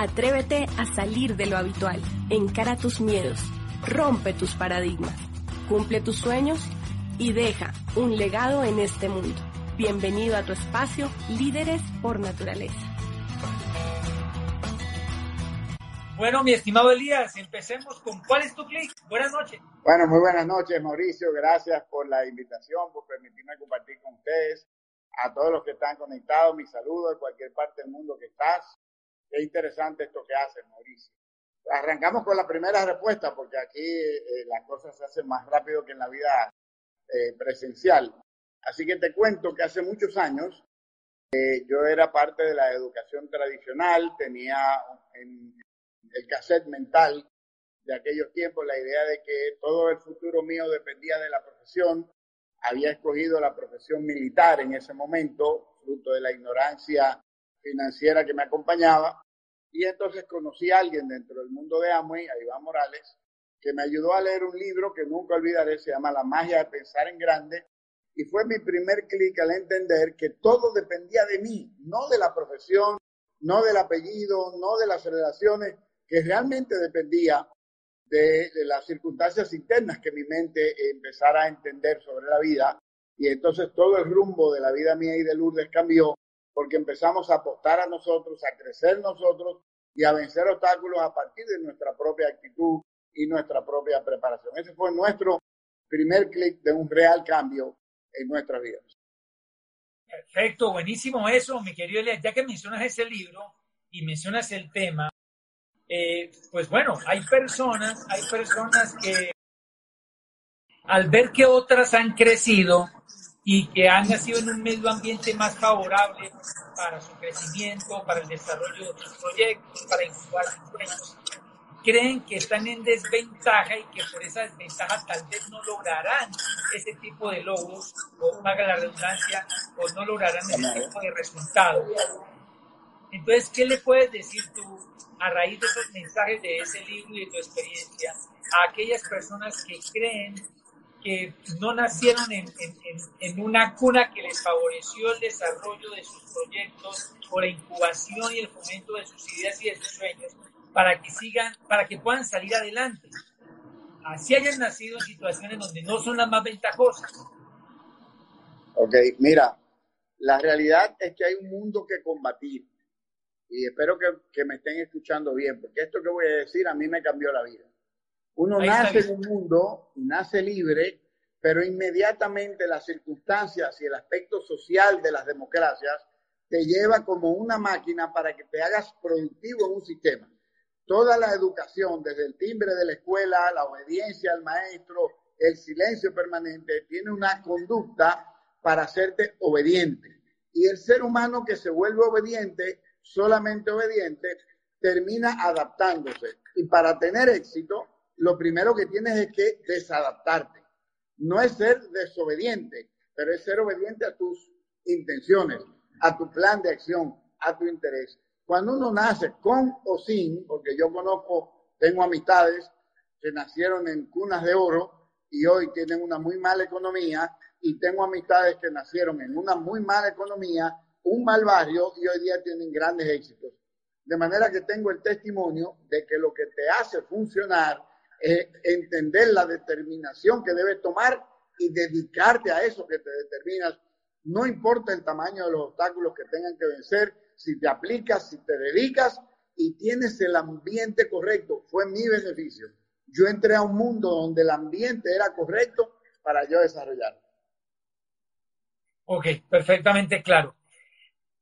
Atrévete a salir de lo habitual, encara tus miedos, rompe tus paradigmas, cumple tus sueños y deja un legado en este mundo. Bienvenido a tu espacio Líderes por Naturaleza. Bueno, mi estimado Elías, empecemos con ¿cuál es tu clic? Buenas noches. Bueno, muy buenas noches, Mauricio. Gracias por la invitación, por permitirme compartir con ustedes. A todos los que están conectados, mi saludo de cualquier parte del mundo que estás. Qué interesante esto que haces, Mauricio. Arrancamos con la primera respuesta, porque aquí eh, las cosas se hacen más rápido que en la vida eh, presencial. Así que te cuento que hace muchos años eh, yo era parte de la educación tradicional, tenía en el cassette mental de aquellos tiempos la idea de que todo el futuro mío dependía de la profesión. Había escogido la profesión militar en ese momento, fruto de la ignorancia financiera que me acompañaba. Y entonces conocí a alguien dentro del mundo de Amway, a Iván Morales, que me ayudó a leer un libro que nunca olvidaré, se llama La magia de pensar en grande. Y fue mi primer clic al entender que todo dependía de mí, no de la profesión, no del apellido, no de las relaciones, que realmente dependía de, de, las circunstancias internas que mi mente empezara a entender sobre la vida. Y entonces todo el rumbo de la vida mía y de Lourdes cambió porque empezamos a apostar a nosotros, a crecer nosotros y a vencer obstáculos a partir de nuestra propia actitud y nuestra propia preparación. Ese fue nuestro primer clic de un real cambio en nuestras vidas. Perfecto, buenísimo eso, mi querido Elias. Ya que mencionas ese libro y mencionas el tema, eh, pues bueno, hay personas, hay personas que al ver que otras han crecido, y que han nacido en un medio ambiente más favorable para su crecimiento, para el desarrollo de sus proyectos, para incubar sus sueños, creen que están en desventaja y que por esa desventaja tal vez no lograrán ese tipo de logros, o haga la redundancia, o no lograrán ese tipo de resultados. Entonces, ¿qué le puedes decir tú a raíz de esos mensajes de ese libro y de tu experiencia a aquellas personas que creen que no nacieron en, en, una cuna que les favoreció el desarrollo de sus proyectos o la incubación y el fomento de sus ideas y de sus sueños para que sigan, para que puedan salir adelante. Así hayan nacido en situaciones donde no son las más ventajosas. Ok, mira, la realidad es que hay un mundo que combatir y espero que, que me estén escuchando bien, porque esto que voy a decir a mí me cambió la vida. Uno nace en un mundo y nace libre, pero inmediatamente las circunstancias y el aspecto social de las democracias te lleva como una máquina para que te hagas productivo en un sistema. Toda la educación, desde el timbre de la escuela, la obediencia al maestro, el silencio permanente, tiene una conducta para hacerte obediente. Y el ser humano que se vuelve obediente, solamente obediente, termina adaptándose. Y para tener éxito, lo primero que tienes es que desadaptarte. No es ser desobediente, pero es ser obediente a tus intenciones, a tu plan de acción, a tu interés. Cuando uno nace con o sin, porque yo conozco, tengo amistades que nacieron en cunas de oro y hoy tienen una muy mala economía, y tengo amistades que nacieron en una muy mala economía, un mal barrio y hoy día tienen grandes éxitos. De manera que tengo el testimonio de que lo que te hace funcionar eh, entender la determinación que debes tomar y dedicarte a eso que te determinas. No importa el tamaño de los obstáculos que tengan que vencer, si te aplicas, si te dedicas y tienes el ambiente correcto, fue mi beneficio. Yo entré a un mundo donde el ambiente era correcto para yo desarrollar. Ok, perfectamente claro.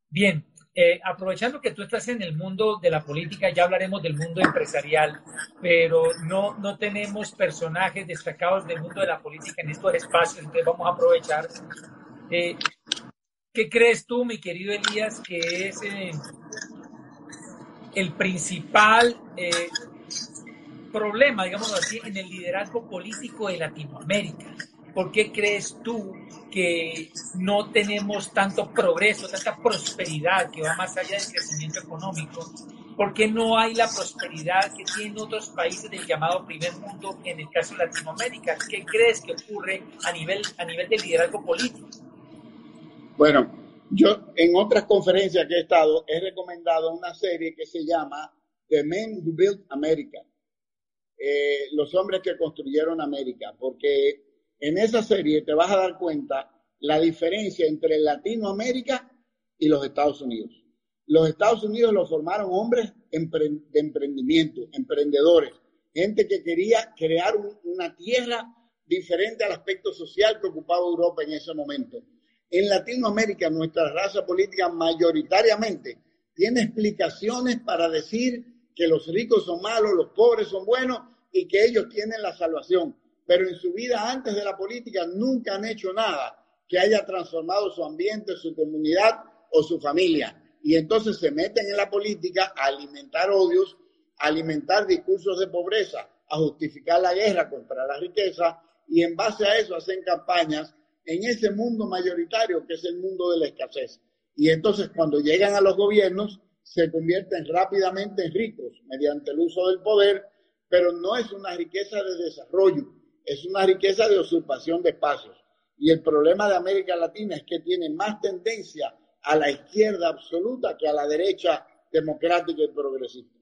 Bien, eh, aprovechando que tú estás en el mundo de la política, ya hablaremos del mundo empresarial, pero no, no tenemos personajes destacados del mundo de la política en estos espacios, entonces vamos a aprovechar. Eh, ¿Qué crees tú, mi querido Elías, que es eh, el principal problema, digamos así, en el liderazgo político de Latinoamérica? ¿Por qué crees tú que no tenemos tanto progreso, tanta prosperidad que va más allá del crecimiento económico? ¿Por qué no hay la prosperidad que tienen otros países del llamado primer mundo en el caso de Latinoamérica? ¿Qué crees que ocurre a nivel, a nivel de liderazgo político? Bueno, yo en otras conferencias que he estado he recomendado una serie que se llama The Men Who Built America, eh, los hombres que construyeron América, porque en esa serie te vas a dar cuenta la diferencia entre Latinoamérica y los Estados Unidos. Los Estados Unidos lo formaron hombres de emprendimiento, emprendedores, gente que quería crear una tierra diferente al aspecto social que ocupaba Europa en ese momento. En Latinoamérica, nuestra raza política mayoritariamente tiene explicaciones para decir que los ricos son malos, los pobres son buenos y que ellos tienen la salvación pero en su vida antes de la política nunca han hecho nada que haya transformado su ambiente, su comunidad o su familia. Y entonces se meten en la política a alimentar odios, a alimentar discursos de pobreza, a justificar la guerra contra la riqueza y en base a eso hacen campañas en ese mundo mayoritario que es el mundo de la escasez. Y entonces cuando llegan a los gobiernos se convierten rápidamente en ricos mediante el uso del poder, pero no es una riqueza de desarrollo, es una riqueza de usurpación de espacios. Y el problema de América Latina es que tiene más tendencia a la izquierda absoluta que a la derecha democrática y progresista.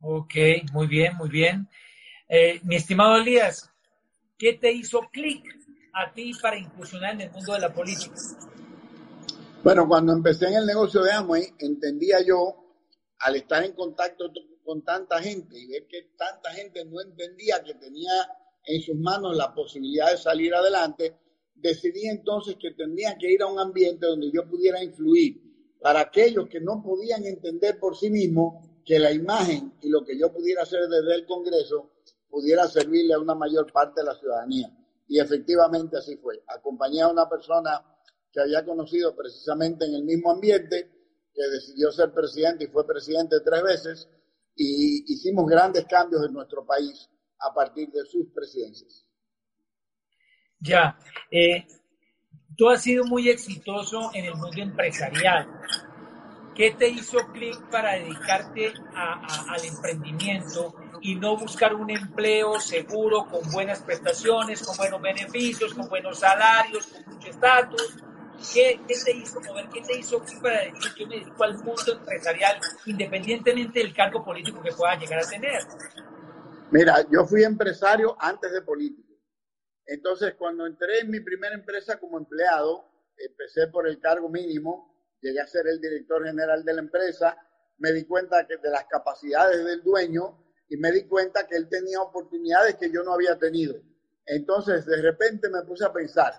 Ok, muy bien, muy bien. Eh, mi estimado Elías, ¿qué te hizo clic a ti para incursionar en el mundo de la política? Bueno, cuando empecé en el negocio de Amway, entendía yo, al estar en contacto con tanta gente y ver que tanta gente no entendía que tenía en sus manos la posibilidad de salir adelante, decidí entonces que tendría que ir a un ambiente donde yo pudiera influir para aquellos que no podían entender por sí mismos que la imagen y lo que yo pudiera hacer desde el Congreso pudiera servirle a una mayor parte de la ciudadanía. Y efectivamente así fue. Acompañé a una persona que había conocido precisamente en el mismo ambiente, que decidió ser presidente y fue presidente tres veces, y hicimos grandes cambios en nuestro país a partir de sus presidencias. Ya, eh, tú has sido muy exitoso en el mundo empresarial. ¿Qué te hizo clic para dedicarte al emprendimiento y no buscar un empleo seguro, con buenas prestaciones, con buenos beneficios, con buenos salarios, con mucho estatus? ¿Qué, te hizo mover? ¿Qué te hizo para decir yo me dedico al mundo empresarial independientemente del cargo político que pueda llegar a tener? Mira, yo fui empresario antes de político. Entonces, cuando entré en mi primera empresa como empleado, empecé por el cargo mínimo, llegué a ser el director general de la empresa, me di cuenta que de las capacidades del dueño y me di cuenta que él tenía oportunidades que yo no había tenido. Entonces, de repente me puse a pensar,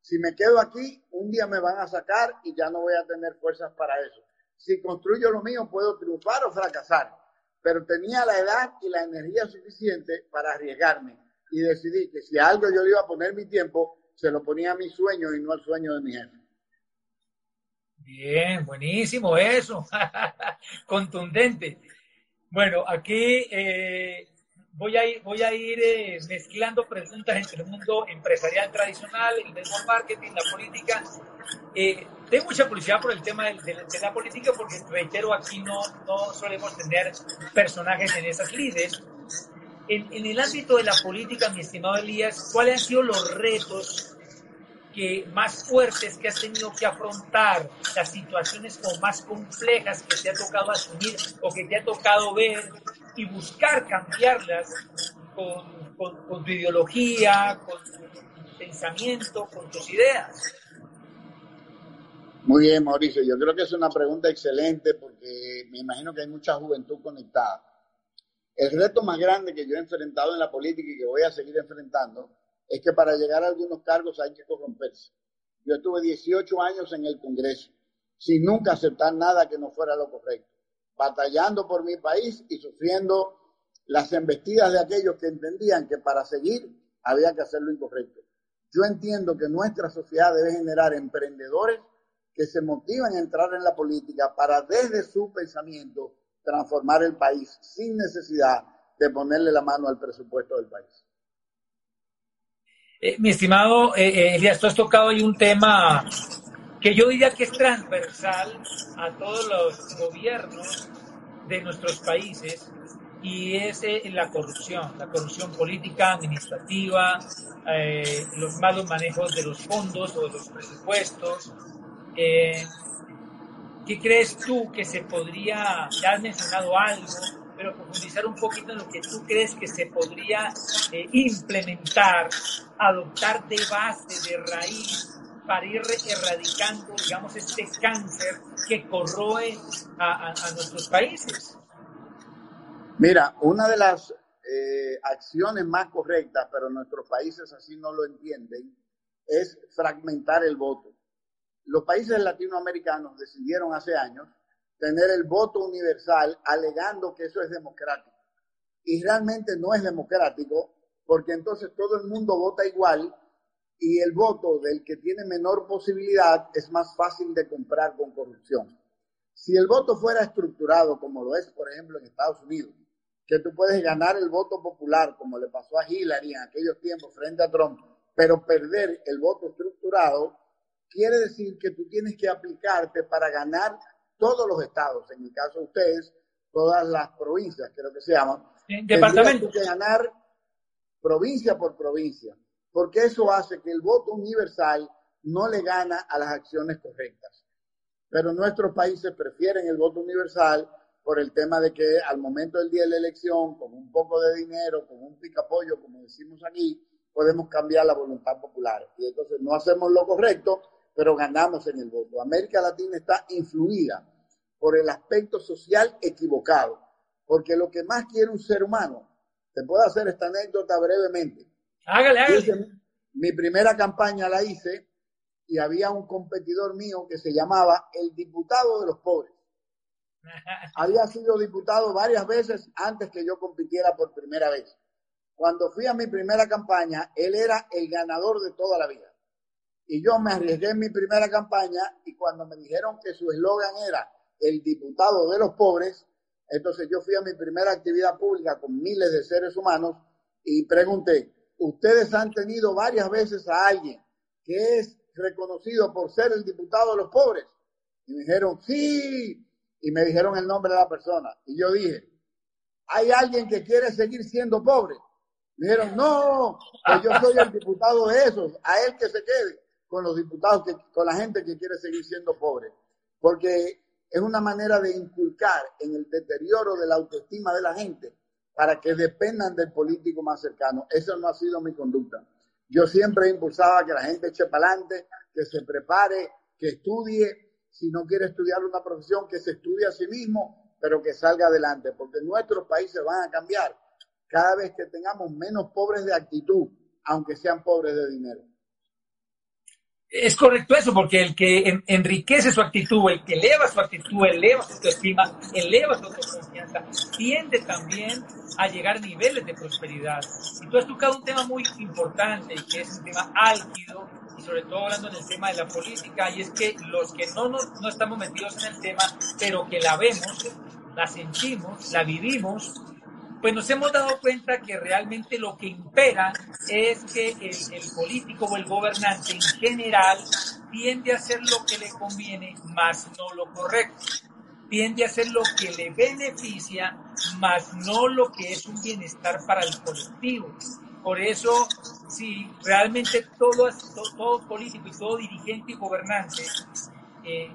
si me quedo aquí, un día me van a sacar y ya no voy a tener fuerzas para eso. Si construyo lo mío, puedo triunfar o fracasar. Pero tenía la edad y la energía suficiente para arriesgarme. Y decidí que si a algo yo le iba a poner mi tiempo, se lo ponía a mi sueño y no al sueño de mi jefe. Bien, buenísimo eso. Contundente. Bueno, aquí eh, voy a ir, voy a ir eh, mezclando preguntas entre el mundo empresarial tradicional, el network marketing, la política. Eh, tengo mucha curiosidad por el tema de, la política porque, reitero, aquí no, no solemos tener personajes en esas lides. En, en, el ámbito de la política, mi estimado Elías, ¿cuáles han sido los retos que, más fuertes que has tenido que afrontar, las situaciones como más complejas que te ha tocado asumir o que te ha tocado ver y buscar cambiarlas con, tu ideología, con tu pensamiento, con tus ideas. Muy bien, Mauricio. Yo creo que es una pregunta excelente porque me imagino que hay mucha juventud conectada. El reto más grande que yo he enfrentado en la política y que voy a seguir enfrentando es que para llegar a algunos cargos hay que corromperse. Yo estuve 18 años en el Congreso sin nunca aceptar nada que no fuera lo correcto batallando por mi país y sufriendo las embestidas de aquellos que entendían que para seguir había que hacer lo incorrecto. Yo entiendo que nuestra sociedad debe generar emprendedores que se motivan a entrar en la política para desde su pensamiento transformar el país sin necesidad de ponerle la mano al presupuesto del país. Eh, mi estimado eh, eh, Elías, tú has tocado hoy un tema que yo diría que es transversal a todos los gobiernos de nuestros países y es la corrupción, la corrupción política, administrativa, los malos manejos de los fondos o de los presupuestos. ¿Qué crees tú que se podría, ya has mencionado algo, pero profundizar un poquito en lo que tú crees que se podría eh, implementar, adoptar de base, de raíz, para ir erradicando, digamos, este cáncer que corroe a, nuestros países? Mira, una de las eh, acciones más correctas, pero nuestros países así no lo entienden, es fragmentar el voto. Los países latinoamericanos decidieron hace años tener el voto universal alegando que eso es democrático. Y realmente no es democrático porque entonces todo el mundo vota igual y el voto del que tiene menor posibilidad es más fácil de comprar con corrupción. Si el voto fuera estructurado como lo es, por ejemplo, en Estados Unidos, que tú puedes ganar el voto popular como le pasó a Hillary en aquellos tiempos frente a Trump, pero perder el voto estructurado, quiere decir que tú tienes que aplicarte para ganar todos los estados, en el caso de ustedes, todas las provincias, creo que se llaman. Departamento. que ganar provincia por provincia, porque eso hace que el voto universal no le gana a las acciones correctas. Pero nuestros países prefieren el voto universal por el tema de que al momento del día de la elección, con un poco de dinero, con un picapollo, como decimos aquí, podemos cambiar la voluntad popular. Y entonces no hacemos lo correcto pero ganamos en el voto. América Latina está influida por el aspecto social equivocado, porque lo que más quiere un ser humano, te puedo hacer esta anécdota brevemente. Hágale, hágale. mi primera campaña la hice y había un competidor mío que se llamaba el diputado de los pobres. Había sido diputado varias veces antes que yo compitiera por primera vez. Cuando fui a mi primera campaña, él era el ganador de toda la vida. Y yo me arriesgué en mi primera campaña y cuando me dijeron que su eslogan era el diputado de los pobres, entonces yo fui a mi primera actividad pública con miles de seres humanos y pregunté, ¿ustedes han tenido varias veces a alguien que es reconocido por ser el diputado de los pobres? Y me dijeron, sí, y me dijeron el nombre de la persona. Y yo dije, ¿hay alguien que quiere seguir siendo pobre? Me dijeron, no, pues yo soy el diputado de esos, a él que se quede con los diputados, que, con la gente que quiere seguir siendo pobre, porque es una manera de inculcar en el deterioro de la autoestima de la gente para que dependan del político más cercano. Eso no ha sido mi conducta. Yo siempre impulsaba que la gente eche para adelante, que se prepare, que estudie, si no quiere estudiar una profesión, que se estudie a sí mismo, pero que salga adelante, porque nuestros países van a cambiar cada vez que tengamos menos pobres de actitud, aunque sean pobres de dinero. Es correcto eso, porque el que enriquece su actitud, el que eleva su actitud, eleva su autoestima, eleva su autoconfianza, tiende también a llegar a niveles de prosperidad. Y tú has tocado un tema muy importante, y que es un tema álgido, y sobre todo hablando en el tema de la política, y es que los que no, no, no estamos metidos en el tema, pero que la vemos, la sentimos, la vivimos, pues nos hemos dado cuenta que realmente lo que impera es que el, político o el gobernante en general tiende a hacer lo que le conviene, más no lo correcto. Tiende a hacer lo que le beneficia, más no lo que es un bienestar para el colectivo. Por eso, si realmente todo, todo político y todo dirigente y gobernante eh,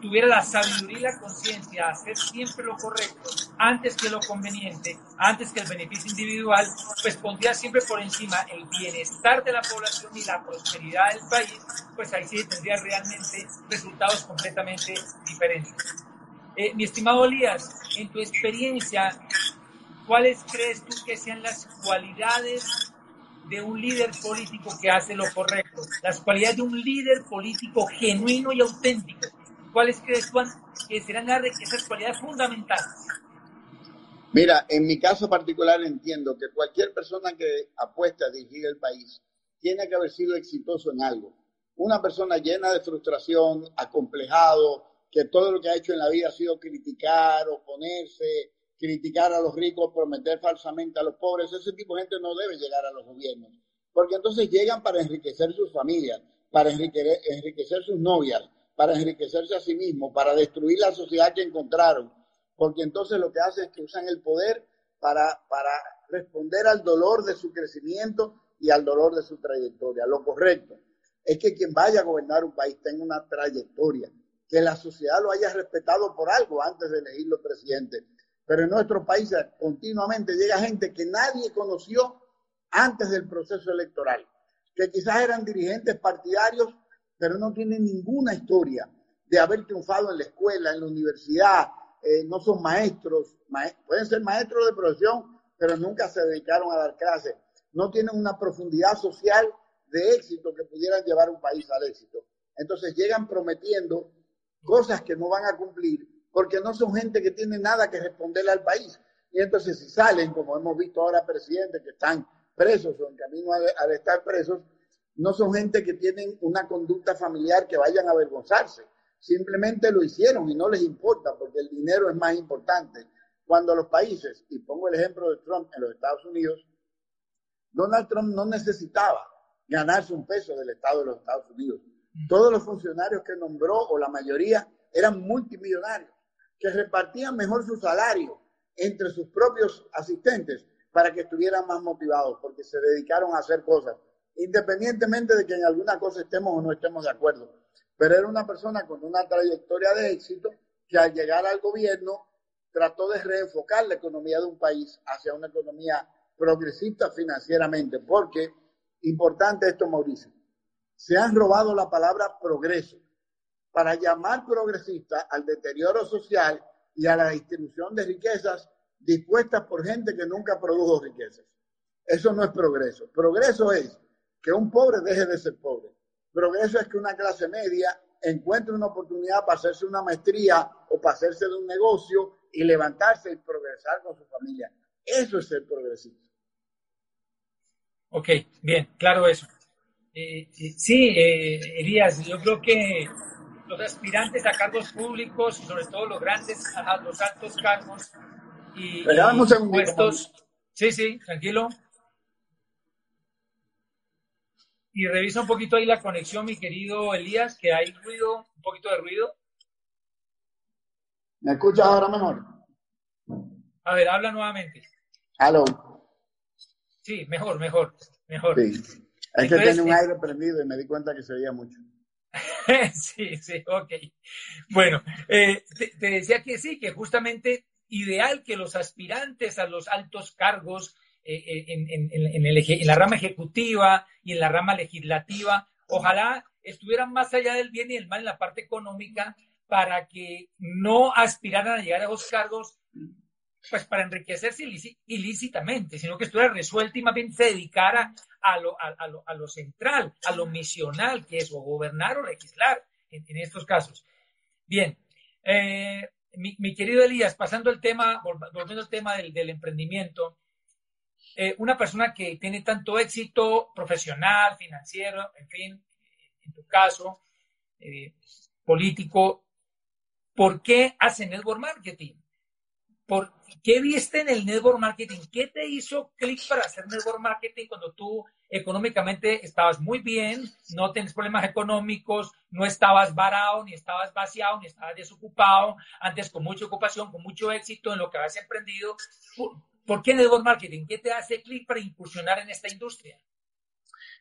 tuviera la sabiduría y la conciencia de hacer siempre lo correcto antes que lo conveniente, antes que el beneficio individual, pues pondría siempre por encima el bienestar de la población y la prosperidad del país, pues ahí sí tendría realmente resultados completamente diferentes. Eh, mi estimado Elías, en tu experiencia, ¿cuáles crees tú que sean las cualidades de un líder político que hace lo correcto, las cualidades de un líder político genuino y auténtico. ¿Cuáles crees tú que serán esas cualidades fundamentales? Mira, en mi caso particular entiendo que cualquier persona que apueste a dirigir el país tiene que haber sido exitoso en algo. Una persona llena de frustración, acomplejado, que todo lo que ha hecho en la vida ha sido criticar, oponerse, criticar a los ricos, prometer falsamente a los pobres, ese tipo de gente no debe llegar a los gobiernos, porque entonces llegan para enriquecer sus familias, para enriquecer, sus novias, para enriquecerse a sí mismos, para destruir la sociedad que encontraron, porque entonces lo que hacen es que usan el poder para, para responder al dolor de su crecimiento y al dolor de su trayectoria. Lo correcto es que quien vaya a gobernar un país tenga una trayectoria, que la sociedad lo haya respetado por algo antes de elegirlo presidente. Pero en nuestros países continuamente llega gente que nadie conoció antes del proceso electoral, que quizás eran dirigentes partidarios, pero no tienen ninguna historia de haber triunfado en la escuela, en la universidad, eh, no son maestros, pueden ser maestros de profesión, pero nunca se dedicaron a dar clases, no tienen una profundidad social de éxito que pudieran llevar un país al éxito. Entonces llegan prometiendo cosas que no van a cumplir porque no son gente que tiene nada que responderle al país. Y entonces si salen, como hemos visto ahora presidentes que están presos o en camino a, estar presos, no son gente que tienen una conducta familiar que vayan a avergonzarse. Simplemente lo hicieron y no les importa porque el dinero es más importante. Cuando los países, y pongo el ejemplo de Trump en los Estados Unidos, Donald Trump no necesitaba ganarse un peso del Estado de los Estados Unidos. Todos los funcionarios que nombró, o la mayoría, eran multimillonarios, que repartían mejor su salario entre sus propios asistentes para que estuvieran más motivados, porque se dedicaron a hacer cosas, independientemente de que en alguna cosa estemos o no estemos de acuerdo. Pero era una persona con una trayectoria de éxito que al llegar al gobierno trató de reenfocar la economía de un país hacia una economía progresista financieramente, porque, importante esto, Mauricio, se han robado la palabra progreso para llamar progresista al deterioro social y a la distribución de riquezas dispuestas por gente que nunca produjo riquezas. Eso no es progreso. Progreso es que un pobre deje de ser pobre. Progreso es que una clase media encuentre una oportunidad para hacerse una maestría o para hacerse de un negocio y levantarse y progresar con su familia. Eso es ser progresista. Ok, bien, claro eso. Eh, sí, eh, Elías, yo creo que los aspirantes a cargos públicos, sobre todo los grandes, a los altos cargos y, puestos. Sí, sí, tranquilo. Y revisa un poquito ahí la conexión, mi querido Elías, que hay ruido, un poquito de ruido. ¿Me escuchas ahora mejor? A ver, habla nuevamente. Aló. Sí, mejor, mejor, mejor. Sí. Es que tenía un eh, aire prendido y me di cuenta que se veía mucho. sí, sí, ok. Bueno, eh, te, decía que sí, que justamente ideal que los aspirantes a los altos cargos eh, en, en, la rama ejecutiva y en la rama legislativa, ojalá estuvieran más allá del bien y del mal en la parte económica para que no aspiraran a llegar a esos cargos pues para enriquecerse ilícitamente, sino que estuviera resuelta y más bien se dedicara a lo, a, lo, a lo central, a lo misional, que es gobernar o legislar en, estos casos. Bien, eh, mi, querido Elías, pasando el tema, volviendo al tema del, emprendimiento, eh, una persona que tiene tanto éxito profesional, financiero, en fin, en tu caso, eh, político, ¿por qué hace network marketing? ¿Por qué viste en el network marketing? ¿Qué te hizo clic para hacer network marketing cuando tú económicamente estabas muy bien, no tienes problemas económicos, no estabas varado, ni estabas vaciado, ni estabas desocupado, antes con mucha ocupación, con mucho éxito en lo que habías emprendido? ¿Por, qué network marketing? ¿Qué te hace clic para incursionar en esta industria?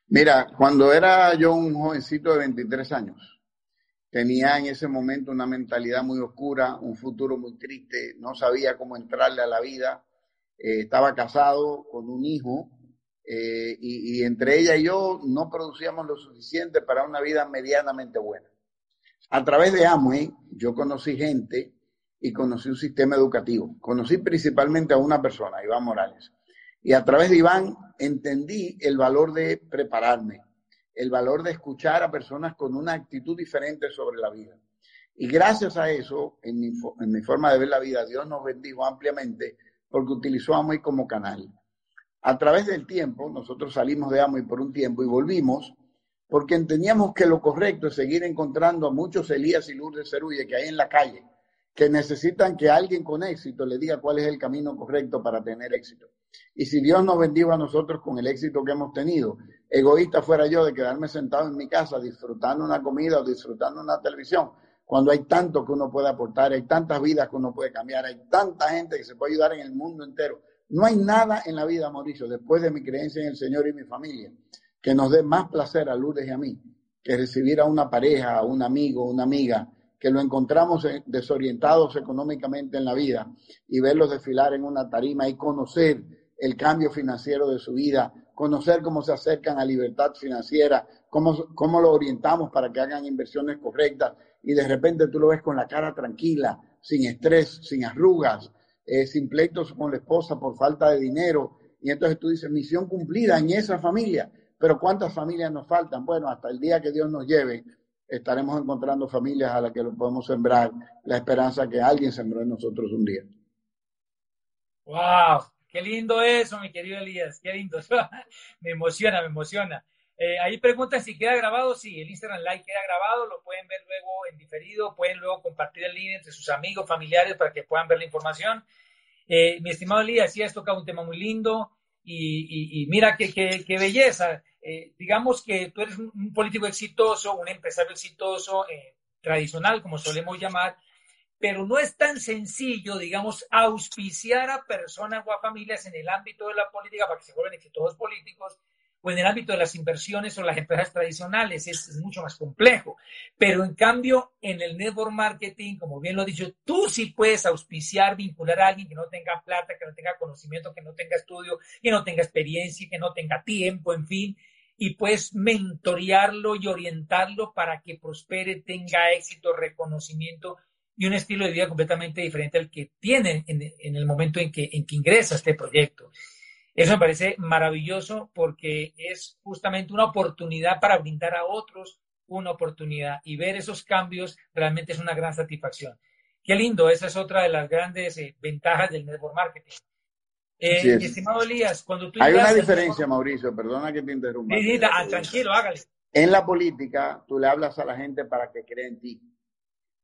Mira, cuando era yo un jovencito de 23 años, tenía en ese momento una mentalidad muy oscura, un futuro muy triste, no sabía cómo entrarle a la vida. Eh, estaba casado con un hijo eh, y, entre ella y yo no producíamos lo suficiente para una vida medianamente buena. A través de Amway yo conocí gente y conocí un sistema educativo. Conocí principalmente a una persona, Iván Morales. Y a través de Iván entendí el valor de prepararme, el valor de escuchar a personas con una actitud diferente sobre la vida. Y gracias a eso, en mi, forma de ver la vida, Dios nos bendijo ampliamente porque utilizó a Amway como canal. A través del tiempo, nosotros salimos de Amway por un tiempo y volvimos porque entendíamos que lo correcto es seguir encontrando a muchos Elías y Lourdes Cerulle que hay en la calle, que necesitan que alguien con éxito le diga cuál es el camino correcto para tener éxito. Y si Dios nos bendiga a nosotros con el éxito que hemos tenido, egoísta fuera yo de quedarme sentado en mi casa disfrutando una comida o disfrutando una televisión, cuando hay tanto que uno puede aportar, hay tantas vidas que uno puede cambiar, hay tanta gente que se puede ayudar en el mundo entero. No hay nada en la vida, Mauricio, después de mi creencia en el Señor y mi familia, que nos dé más placer a Lourdes y a mí que recibir a una pareja, a un amigo, una amiga, que lo encontramos desorientados económicamente en la vida y verlos desfilar en una tarima y conocer el cambio financiero de su vida, conocer cómo se acercan a libertad financiera, cómo, cómo lo orientamos para que hagan inversiones correctas y de repente tú lo ves con la cara tranquila, sin estrés, sin arrugas, eh, sin pleitos con la esposa por falta de dinero. Y entonces tú dices, misión cumplida en esa familia. Pero ¿cuántas familias nos faltan? Bueno, hasta el día que Dios nos lleve, estaremos encontrando familias a las que lo podemos sembrar la esperanza que alguien sembró en nosotros un día. ¡Wow! Qué lindo eso, mi querido Elías, qué lindo. me emociona, me emociona. Eh, ahí preguntan si queda grabado. Sí, el Instagram Live queda grabado, lo pueden ver luego en diferido, pueden luego compartir el link entre sus amigos, familiares para que puedan ver la información. Eh, mi estimado Elías, sí has tocado un tema muy lindo y, mira qué, qué, belleza. Eh, digamos que tú eres un, político exitoso, un empresario exitoso, tradicional, como solemos llamar, pero no es tan sencillo, digamos, auspiciar a personas o a familias en el ámbito de la política para que se vuelvan exitosos políticos o en el ámbito de las inversiones o las empresas tradicionales es, mucho más complejo. Pero en cambio, en el network marketing, como bien lo he dicho, tú sí puedes auspiciar, vincular a alguien que no tenga plata, que no tenga conocimiento, que no tenga estudio, que no tenga experiencia, que no tenga tiempo, en fin, y puedes mentorearlo y orientarlo para que prospere, tenga éxito, reconocimiento y un estilo de vida completamente diferente al que tiene en, el momento en que, en que ingresa este proyecto. Eso me parece maravilloso porque es justamente una oportunidad para brindar a otros una oportunidad y ver esos cambios realmente es una gran satisfacción. Qué lindo, esa es otra de las grandes eh, ventajas del network marketing. Eh, estimado Elías, cuando tú... Hay una diferencia, Mauricio, perdona que te interrumpa. Ah, tranquilo, hágale. En la política, tú le hablas a la gente para que crea en ti.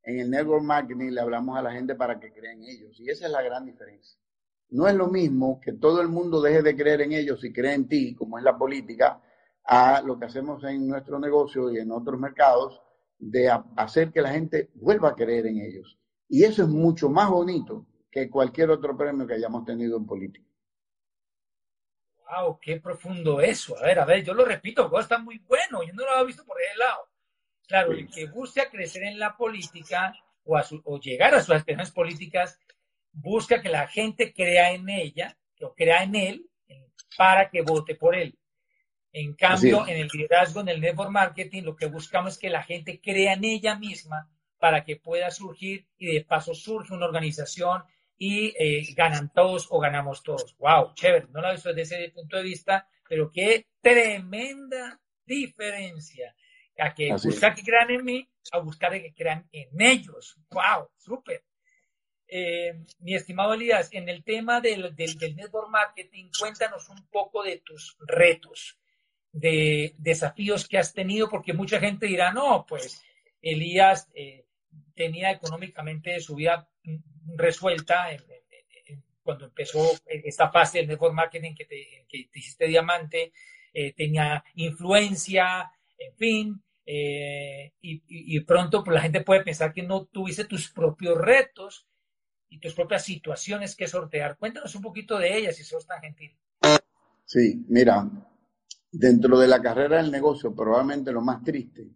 En el network marketing le hablamos a la gente para que crea en ellos. Y esa es la gran diferencia. No es lo mismo que todo el mundo deje de creer en ellos y cree en ti, como es la política, a lo que hacemos en nuestro negocio y en otros mercados, de hacer que la gente vuelva a creer en ellos. Y eso es mucho más bonito que cualquier otro premio que hayamos tenido en política. ¡Wow! ¡Qué profundo eso! A ver, a ver, yo lo repito, está muy bueno, yo no lo había visto por ese lado. Claro, el que busca crecer en la política o, o llegar a sus aspiraciones políticas busca que la gente crea en ella, o crea en él, para que vote por él. En cambio, en el liderazgo, en el network marketing, lo que buscamos es que la gente crea en ella misma para que pueda surgir y de paso surge una organización y eh, ganan todos o ganamos todos. ¡Wow! Chévere. No lo he visto desde ese punto de vista, pero qué tremenda diferencia. A que buscar que crean en mí, a buscar que crean en ellos. ¡Wow! Súper. Eh, mi estimado Elías, en el tema del, del, network marketing, cuéntanos un poco de tus retos, de desafíos que has tenido, porque mucha gente dirá, no, pues Elías eh, tenía económicamente su vida resuelta cuando empezó esta fase del network marketing que te, que hiciste diamante, eh, tenía influencia, fin, y, y, pronto pues, la gente puede pensar que no tuviste tus propios retos y tus propias situaciones que sortear. Cuéntanos un poquito de ellas, si sos tan gentil. Sí, mira, dentro de la carrera del negocio, probablemente lo más triste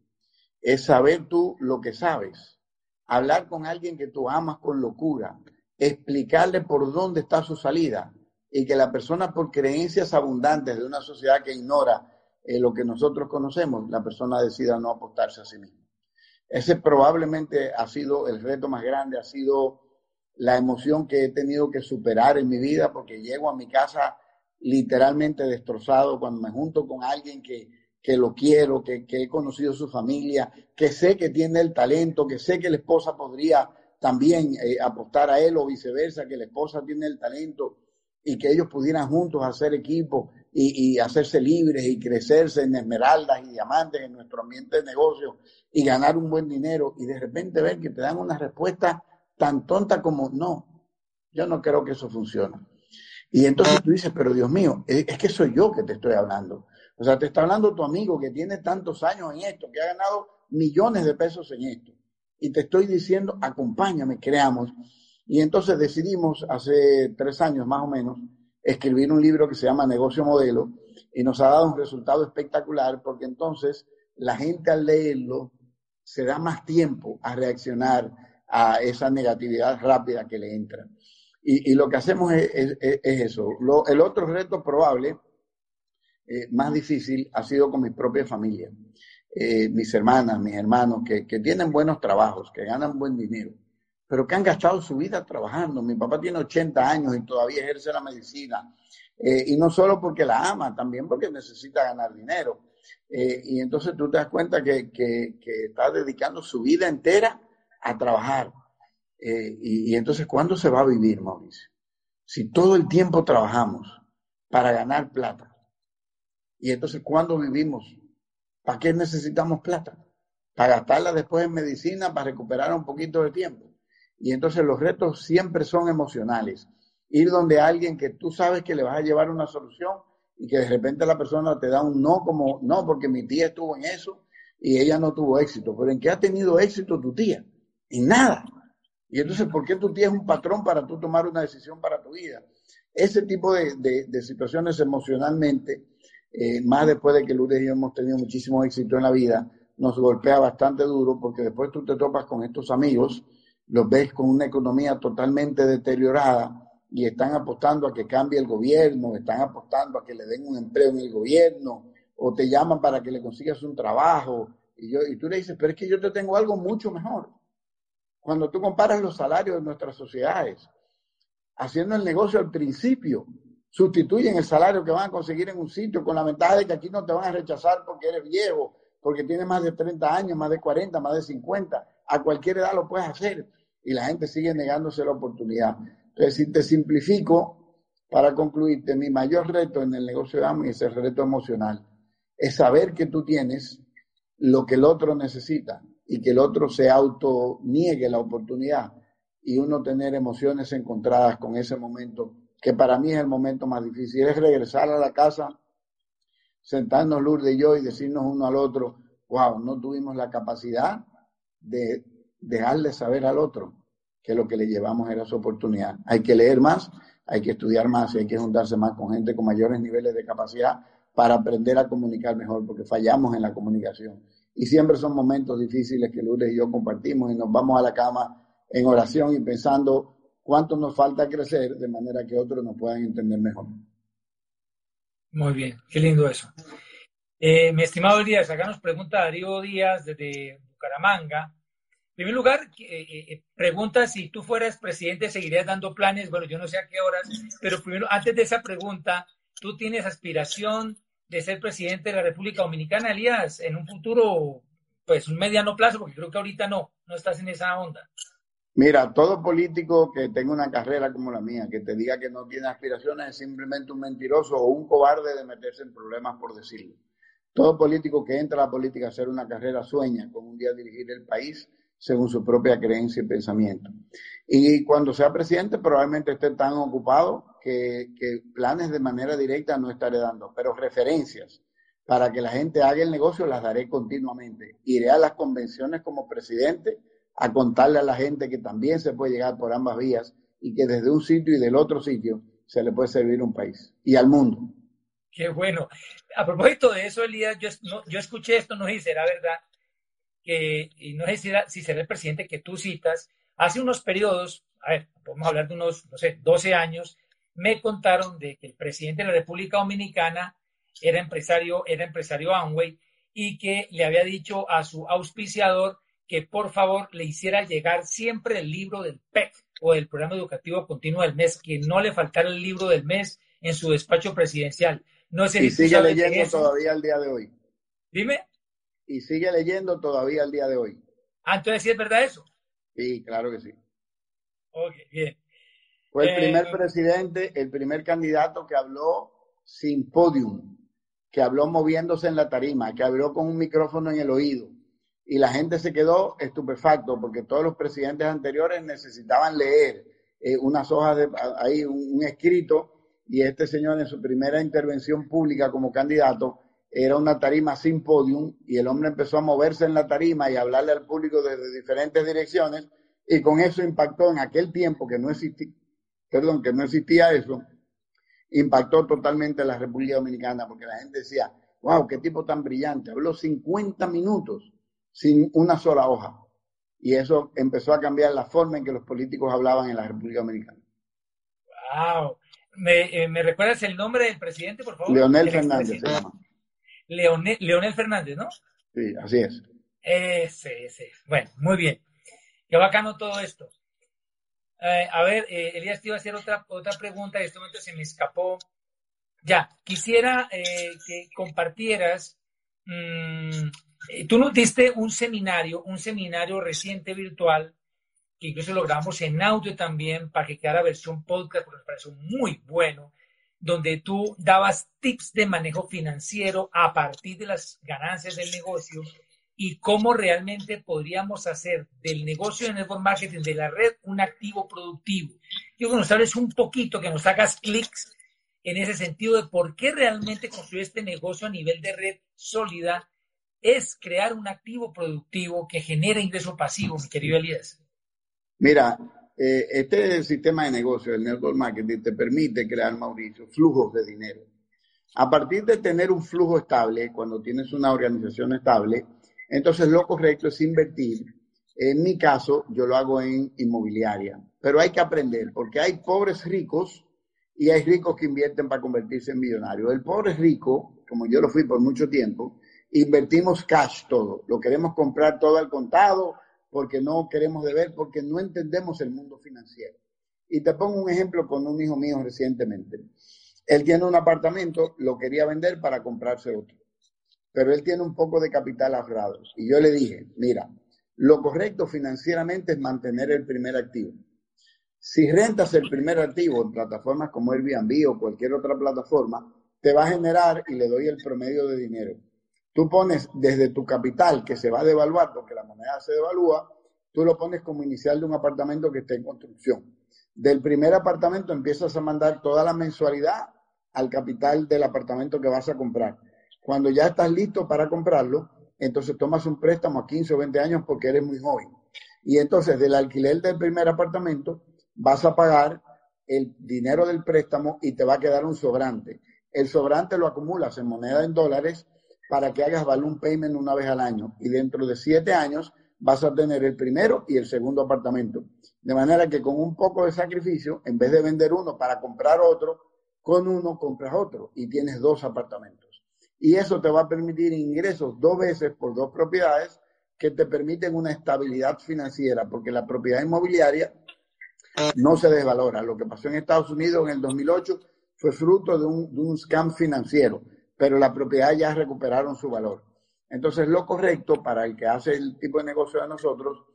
es saber tú lo que sabes, hablar con alguien que tú amas con locura, explicarle por dónde está su salida y que la persona por creencias abundantes de una sociedad que ignora eh, lo que nosotros conocemos, la persona decida no apostarse a sí misma. Ese probablemente ha sido el reto más grande, ha sido la emoción que he tenido que superar en mi vida porque llego a mi casa literalmente destrozado cuando me junto con alguien que, que lo quiero, que, que, he conocido su familia, que sé que tiene el talento, que sé que la esposa podría también eh, apostar a él o viceversa, que la esposa tiene el talento y que ellos pudieran juntos hacer equipo y, hacerse libres y crecerse en esmeraldas y diamantes en nuestro ambiente de negocio y ganar un buen dinero y de repente ver que te dan una respuesta tan tonta como no, yo no creo que eso funcione. Y entonces tú dices, pero Dios mío, es, que soy yo que te estoy hablando. O sea, te está hablando tu amigo que tiene tantos años en esto, que ha ganado millones de pesos en esto. Y te estoy diciendo, acompáñame, creamos. Y entonces decidimos hace tres años más o menos escribir un libro que se llama Negocio Modelo y nos ha dado un resultado espectacular porque entonces la gente al leerlo se da más tiempo a reaccionar a esa negatividad rápida que le entra. Y, lo que hacemos es, eso. el otro reto probable, eh, más difícil, ha sido con mi propia familia. Eh, mis hermanas, mis hermanos, que, que tienen buenos trabajos, que ganan buen dinero, pero que han gastado su vida trabajando. Mi papá tiene 80 años y todavía ejerce la medicina. Eh, y no solo porque la ama, también porque necesita ganar dinero. y entonces tú te das cuenta que, que, está dedicando su vida entera a trabajar. Eh, y, entonces, ¿cuándo se va a vivir, Mauricio? Si todo el tiempo trabajamos para ganar plata, y entonces, ¿cuándo vivimos? ¿Para qué necesitamos plata? Para gastarla después en medicina, para recuperar un poquito de tiempo. Y entonces los retos siempre son emocionales. Ir donde alguien que tú sabes que le vas a llevar una solución y que de repente la persona te da un no como, no, porque mi tía estuvo en eso y ella no tuvo éxito. Pero ¿en qué ha tenido éxito tu tía? En nada. Y entonces, ¿por qué tú tienes un patrón para tú tomar una decisión para tu vida? Ese tipo de, situaciones emocionalmente, eh, más después de que Lourdes y yo hemos tenido muchísimo éxito en la vida, nos golpea bastante duro porque después tú te topas con estos amigos, los ves con una economía totalmente deteriorada y están apostando a que cambie el gobierno, están apostando a que le den un empleo en el gobierno o te llaman para que le consigas un trabajo y, yo, y tú le dices, pero es que yo te tengo algo mucho mejor cuando tú comparas los salarios de nuestras sociedades, haciendo el negocio al principio, sustituyen el salario que van a conseguir en un sitio con la ventaja de que aquí no te van a rechazar porque eres viejo, porque tienes más de 30 años, más de 40, más de 50. A cualquier edad lo puedes hacer y la gente sigue negándose la oportunidad. Entonces, si te simplifico, para concluirte, mi mayor reto en el negocio de AMI es el reto emocional. Es saber que tú tienes lo que el otro necesita y que el otro se auto niegue la oportunidad y uno tener emociones encontradas con ese momento, que para mí es el momento más difícil, es regresar a la casa, sentarnos Lourdes y yo y decirnos uno al otro, wow, no tuvimos la capacidad de dejarle saber al otro que lo que le llevamos era su oportunidad. Hay que leer más, hay que estudiar más y hay que juntarse más con gente con mayores niveles de capacidad para aprender a comunicar mejor, porque fallamos en la comunicación y siempre son momentos difíciles que Lourdes y yo compartimos y nos vamos a la cama en oración y pensando cuánto nos falta crecer de manera que otros nos puedan entender mejor. Muy bien, qué lindo eso. Eh, mi estimado Díaz, acá nos pregunta Darío Díaz desde Bucaramanga. En primer lugar, eh, eh, pregunta si tú fueras presidente, ¿seguirías dando planes? Bueno, yo no sé a qué horas, pero primero, antes de esa pregunta, ¿tú tienes aspiración de ser presidente de la República Dominicana, Elías, en un futuro, pues un mediano plazo, porque creo que ahorita no, no estás en esa onda. Mira, todo político que tenga una carrera como la mía, que te diga que no tiene aspiraciones, es simplemente un mentiroso o un cobarde de meterse en problemas por decirlo. Todo político que entra a la política a hacer una carrera sueña con un día dirigir el país según su propia creencia y pensamiento. Y cuando sea presidente probablemente esté tan ocupado que, planes de manera directa no estaré dando, pero referencias para que la gente haga el negocio las daré continuamente. Iré a las convenciones como presidente a contarle a la gente que también se puede llegar por ambas vías y que desde un sitio y del otro sitio se le puede servir un país y al mundo. Qué bueno. A propósito de eso, Elías, yo, yo escuché esto, no sé si será verdad, que, y no sé si, si será el presidente que tú citas, hace unos periodos, a ver, podemos hablar de unos, no sé, 12 años, me contaron de que el presidente de la República Dominicana era empresario, era empresario Amway y que le había dicho a su auspiciador que por favor le hiciera llegar siempre el libro del PEC o del Programa Educativo Continuo del Mes, que no le faltara el libro del mes en su despacho presidencial. No sé y sigue leyendo todavía al día de hoy. Dime. Y sigue leyendo todavía al día de hoy. Ah, entonces sí es verdad eso. Sí, claro que sí. Ok, bien. Fue el primer presidente, el primer candidato que habló sin podium, que habló moviéndose en la tarima, que habló con un micrófono en el oído. Y la gente se quedó estupefacto porque todos los presidentes anteriores necesitaban leer eh, unas hojas de ahí, un, escrito, y este señor en su primera intervención pública como candidato era una tarima sin podium y el hombre empezó a moverse en la tarima y a hablarle al público desde diferentes direcciones y con eso impactó en aquel tiempo que no existía, perdón, que no existía eso, impactó totalmente la República Dominicana porque la gente decía, wow, qué tipo tan brillante, habló 50 minutos sin una sola hoja. Y eso empezó a cambiar la forma en que los políticos hablaban en la República Dominicana. ¡Wow! ¿Me, eh, recuerdas el nombre del presidente, por favor? Leonel Fernández se llama. Leonel, Fernández, ¿no? Sí, así es. Ese, ese. Bueno, muy bien. Qué bacano todo esto. Eh, a ver, eh, Elías, te iba a hacer otra, otra pregunta y en este momento se me escapó. Ya, quisiera que compartieras mm, eh, tú nos diste un seminario, un seminario reciente virtual, que incluso lo grabamos en audio también para que quedara versión podcast, porque me pareció muy bueno, donde tú dabas tips de manejo financiero a partir de las ganancias del negocio y cómo realmente podríamos hacer del negocio de network marketing de la red un activo productivo. Quiero que nos hables un poquito, que nos hagas clics en ese sentido de por qué realmente construir este negocio a nivel de red sólida es crear un activo productivo que genere ingreso pasivo, mi querido Elías. Mira, eh, este sistema de negocio, el network marketing, te permite crear, Mauricio, flujos de dinero. A partir de tener un flujo estable, cuando tienes una organización estable, entonces lo correcto es invertir. En mi caso, yo lo hago en inmobiliaria, pero hay que aprender, porque hay pobres ricos y hay ricos que invierten para convertirse en millonarios. El pobre rico, como yo lo fui por mucho tiempo, invertimos cash todo. Lo queremos comprar todo al contado porque no queremos deber, porque no entendemos el mundo financiero. Y te pongo un ejemplo con un hijo mío recientemente. Él tiene un apartamento, lo quería vender para comprarse otro. Pero él tiene un poco de capital ahorrado. Y yo le dije, mira, lo correcto financieramente es mantener el primer activo. Si rentas el primer activo en plataformas como Airbnb o cualquier otra plataforma, te va a generar, y le doy el promedio de dinero, Tú pones desde tu capital, que se va a devaluar porque la moneda se devalúa, tú lo pones como inicial de un apartamento que esté en construcción. Del primer apartamento empiezas a mandar toda la mensualidad al capital del apartamento que vas a comprar. Cuando ya estás listo para comprarlo, entonces tomas un préstamo a 15 o 20 años porque eres muy joven. Y entonces del alquiler del primer apartamento vas a pagar el dinero del préstamo y te va a quedar un sobrante. El sobrante lo acumulas en moneda en dólares para que hagas balloon payment una vez al año. Y dentro de siete años vas a tener el primero y el segundo apartamento. De manera que con un poco de sacrificio, en vez de vender uno para comprar otro, con uno compras otro y tienes dos apartamentos. Y eso te va a permitir ingresos dos veces por dos propiedades que te permiten una estabilidad financiera, porque la propiedad inmobiliaria no se desvalora. Lo que pasó en Estados Unidos en el 2008 fue fruto de un, de un scam financiero pero la propiedad ya recuperaron su valor. Entonces, lo correcto para el que hace el tipo de negocio de nosotros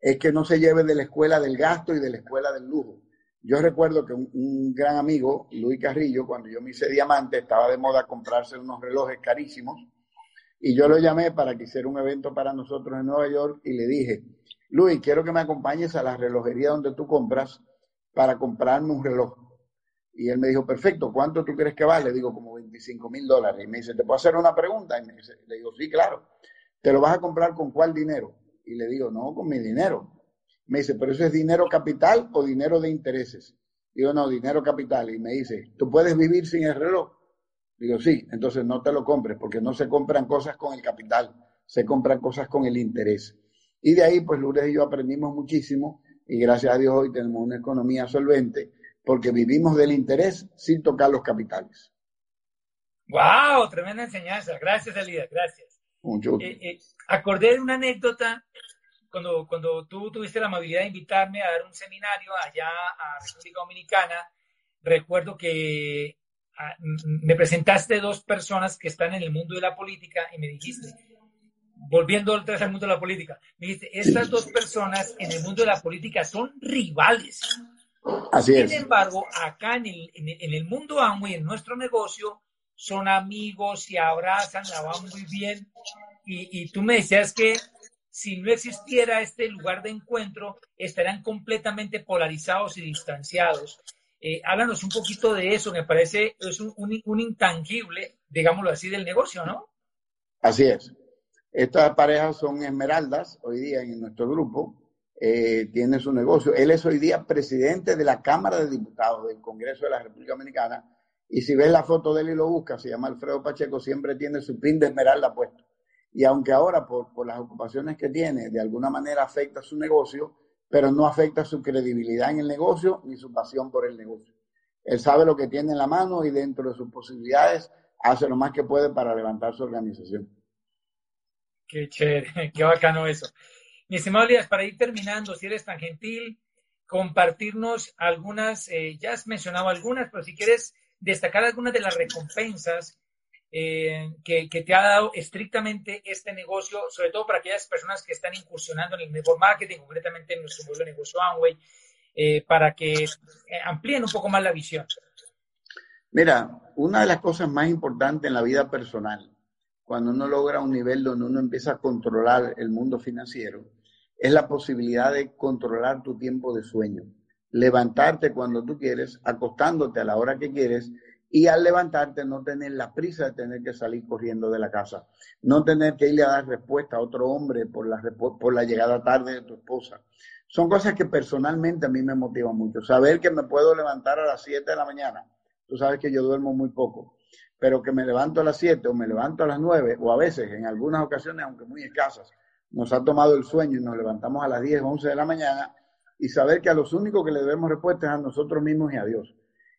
es que no se lleve de la escuela del gasto y de la escuela del lujo. Yo recuerdo que un, gran amigo, Luis Carrillo, cuando yo me hice diamante, estaba de moda comprarse unos relojes carísimos y yo lo llamé para que hiciera un evento para nosotros en Nueva York y le dije, Luis, quiero que me acompañes a la relojería donde tú compras para comprarme un reloj. Y él me dijo, perfecto, ¿cuánto tú crees que vale? Le digo, como 25 mil dólares. Y me dice, ¿te puedo hacer una pregunta? Y me dice, le digo, sí, claro. ¿Te lo vas a comprar con cuál dinero? Y le digo, no, con mi dinero. Me dice, ¿pero eso es dinero capital o dinero de intereses? Digo, no, dinero capital. Y me dice, ¿tú puedes vivir sin el reloj? Digo, sí, entonces no te lo compres porque no se compran cosas con el capital, se compran cosas con el interés. Y de ahí, pues Lourdes y yo aprendimos muchísimo y gracias a Dios hoy tenemos una economía solvente porque vivimos del interés sin tocar los capitales. ¡Wow! Tremenda enseñanza. Gracias, Elías. Gracias. Mucho. Eh, eh, acordé de una anécdota cuando, cuando tú tuviste la amabilidad de invitarme a dar un seminario allá a República Dominicana. Recuerdo que ah, me presentaste dos personas que están en el mundo de la política y me dijiste, volviendo otra vez al mundo de la política, me dijiste, estas dos personas en el mundo de la política son rivales Así Sin es. embargo, acá en el, en el, en el mundo Amway, en nuestro negocio, son amigos, se abrazan, la van muy bien. Y, y tú me decías que si no existiera este lugar de encuentro, estarían completamente polarizados y distanciados. Eh, háblanos un poquito de eso, me parece es un, un, un, intangible, digámoslo así, del negocio, ¿no? Así es. Estas parejas son esmeraldas hoy día en nuestro grupo, eh, tiene su negocio. Él es hoy día presidente de la Cámara de Diputados del Congreso de la República Dominicana y si ves la foto de él y lo buscas, se llama Alfredo Pacheco, siempre tiene su pin de esmeralda puesto. Y aunque ahora por, por las ocupaciones que tiene, de alguna manera afecta su negocio, pero no afecta su credibilidad en el negocio ni su pasión por el negocio. Él sabe lo que tiene en la mano y dentro de sus posibilidades hace lo más que puede para levantar su organización. Qué chévere, qué bacano eso. Mi estimado Elías, para ir terminando, si eres tan gentil, compartirnos algunas, eh, ya has mencionado algunas, pero si quieres destacar algunas de las recompensas eh, que, que, te ha dado estrictamente este negocio, sobre todo para aquellas personas que están incursionando en el network marketing, concretamente en nuestro modelo de negocio Amway, eh, para que amplíen un poco más la visión. Mira, una de las cosas más importantes en la vida personal, cuando uno logra un nivel donde uno empieza a controlar el mundo financiero, es la posibilidad de controlar tu tiempo de sueño, levantarte cuando tú quieres, acostándote a la hora que quieres y al levantarte no tener la prisa de tener que salir corriendo de la casa, no tener que irle a dar respuesta a otro hombre por la, por la llegada tarde de tu esposa. Son cosas que personalmente a mí me motivan mucho. Saber que me puedo levantar a las 7 de la mañana. Tú sabes que yo duermo muy poco, pero que me levanto a las 7 o me levanto a las 9 o a veces, en algunas ocasiones, aunque muy escasas, nos ha tomado el sueño y nos levantamos a las 10 o 11 de la mañana y saber que a los únicos que le debemos respuesta es a nosotros mismos y a Dios.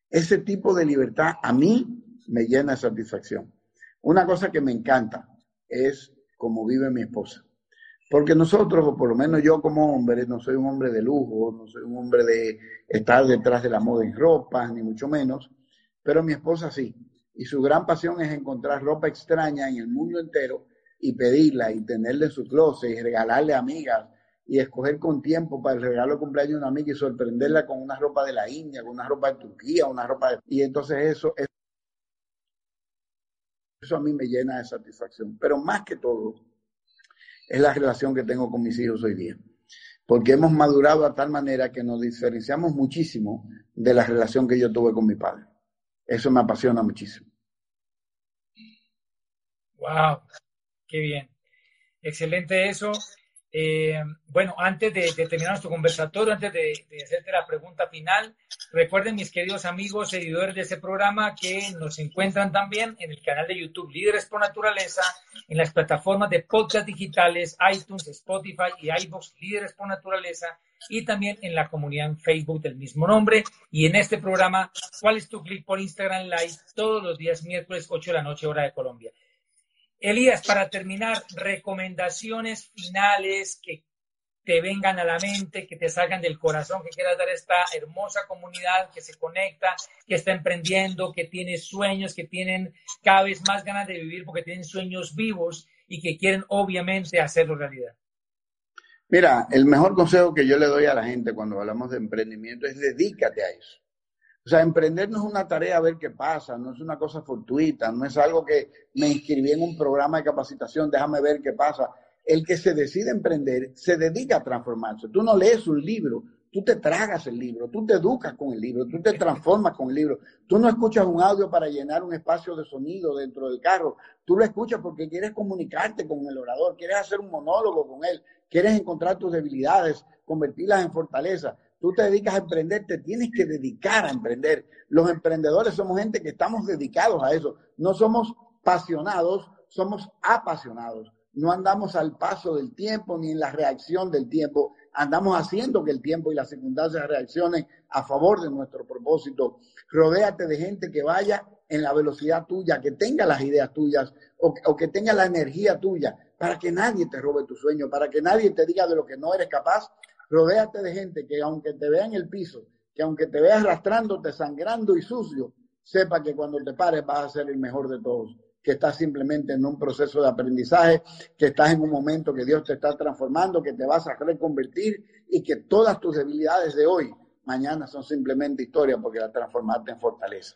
Ese tipo de libertad a mí me llena de satisfacción. Una cosa que me encanta es cómo vive mi esposa. Porque nosotros, o por lo menos yo como hombre, no soy un hombre de lujo, no soy un hombre de estar detrás de la moda en ropa, ni mucho menos, pero mi esposa sí. Y su gran pasión es encontrar ropa extraña en el mundo entero y pedirla y tenerla en su closet y regalarle a amigas y escoger con tiempo para el regalo de cumpleaños de una amiga y sorprenderla con una ropa de la India, con una ropa de Turquía, una ropa de... Y entonces eso, eso a mí me llena de satisfacción. Pero más que todo, es la relación que tengo con mis hijos hoy día. Porque hemos madurado a tal manera que nos diferenciamos muchísimo de la relación que yo tuve con mi padre. Eso me apasiona muchísimo. Wow, qué bien. Excelente eso. Eh, bueno, antes de, terminar nuestro conversatorio, antes de, hacerte la pregunta final, recuerden mis queridos amigos, seguidores de este programa, que nos encuentran también en el canal de YouTube Líderes por Naturaleza, en las plataformas de podcast digitales, iTunes, Spotify y iVoox Líderes por Naturaleza, y también en la comunidad en Facebook del mismo nombre. Y en este programa, ¿cuál es tu clic por Instagram Live? Todos los días miércoles, 8 de la noche, hora de Colombia. Elías, para terminar, recomendaciones finales que te vengan a la mente, que te salgan del corazón, que quieras dar a esta hermosa comunidad que se conecta, que está emprendiendo, que tiene sueños, que tienen cada vez más ganas de vivir porque tienen sueños vivos y que quieren obviamente hacerlo realidad. Mira, el mejor consejo que yo le doy a la gente cuando hablamos de emprendimiento es dedícate a eso. O sea, emprender no es una tarea a ver qué pasa, no es una cosa fortuita, no es algo que me inscribí en un programa de capacitación, déjame ver qué pasa. El que se decide emprender se dedica a transformarse. Tú no lees un libro, tú te tragas el libro, tú te educas con el libro, tú te transformas con el libro. Tú no escuchas un audio para llenar un espacio de sonido dentro del carro, tú lo escuchas porque quieres comunicarte con el orador, quieres hacer un monólogo con él, quieres encontrar tus debilidades, convertirlas en fortaleza tú te dedicas a emprender, te tienes que dedicar a emprender. Los emprendedores somos gente que estamos dedicados a eso. No somos pasionados, somos apasionados. No andamos al paso del tiempo ni en la reacción del tiempo. Andamos haciendo que el tiempo y las circunstancias reaccionen a favor de nuestro propósito. Rodéate de gente que vaya en la velocidad tuya, que tenga las ideas tuyas o, o que tenga la energía tuya, para que nadie te robe tu sueño, para que nadie te diga de lo que no eres capaz Rodéate de gente que aunque te vea en el piso, que aunque te vea arrastrándote, sangrando y sucio, sepa que cuando te pares vas a ser el mejor de todos, que estás simplemente en un proceso de aprendizaje, que estás en un momento que Dios te está transformando, que te vas a reconvertir y que todas tus debilidades de hoy mañana son simplemente historia porque la transformaste en fortaleza.